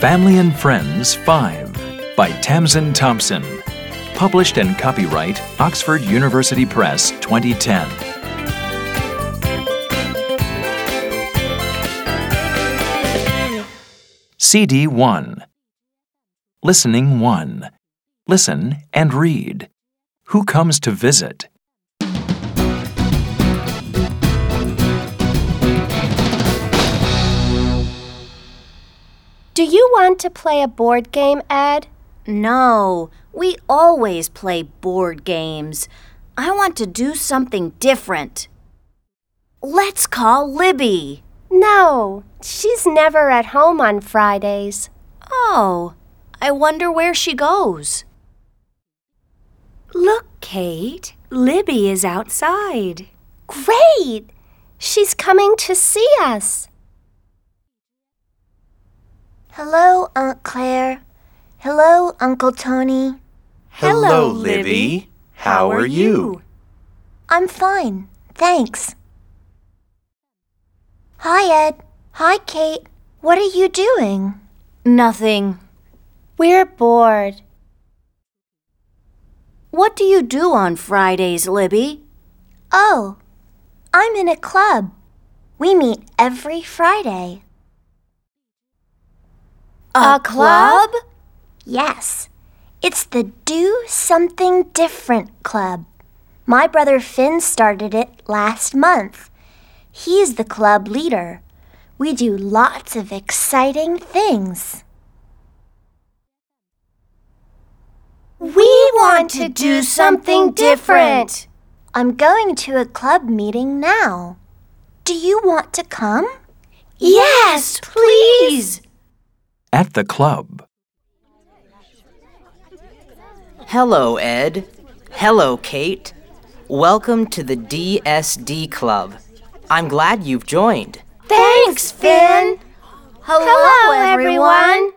Family and Friends 5 by Tamzin Thompson. Published and copyright Oxford University Press 2010. CD 1. Listening 1. Listen and read. Who comes to visit? Do you want to play a board game, Ed? No, we always play board games. I want to do something different. Let's call Libby. No, she's never at home on Fridays. Oh, I wonder where she goes. Look, Kate, Libby is outside. Great! She's coming to see us. Hello, Aunt Claire. Hello, Uncle Tony. Hello, Libby. How are you? I'm fine, thanks. Hi, Ed. Hi, Kate. What are you doing? Nothing. We're bored. What do you do on Fridays, Libby? Oh, I'm in a club. We meet every Friday. A club? Yes, it's the Do Something Different Club. My brother Finn started it last month. He's the club leader. We do lots of exciting things. We want to do something different. I'm going to a club meeting now. Do you want to come? Yes, please. At the club. Hello, Ed. Hello, Kate. Welcome to the DSD Club. I'm glad you've joined. Thanks, Finn. Hello, everyone.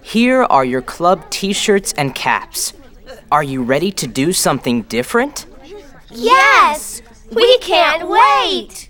Here are your club t shirts and caps. Are you ready to do something different? Yes, we can't wait.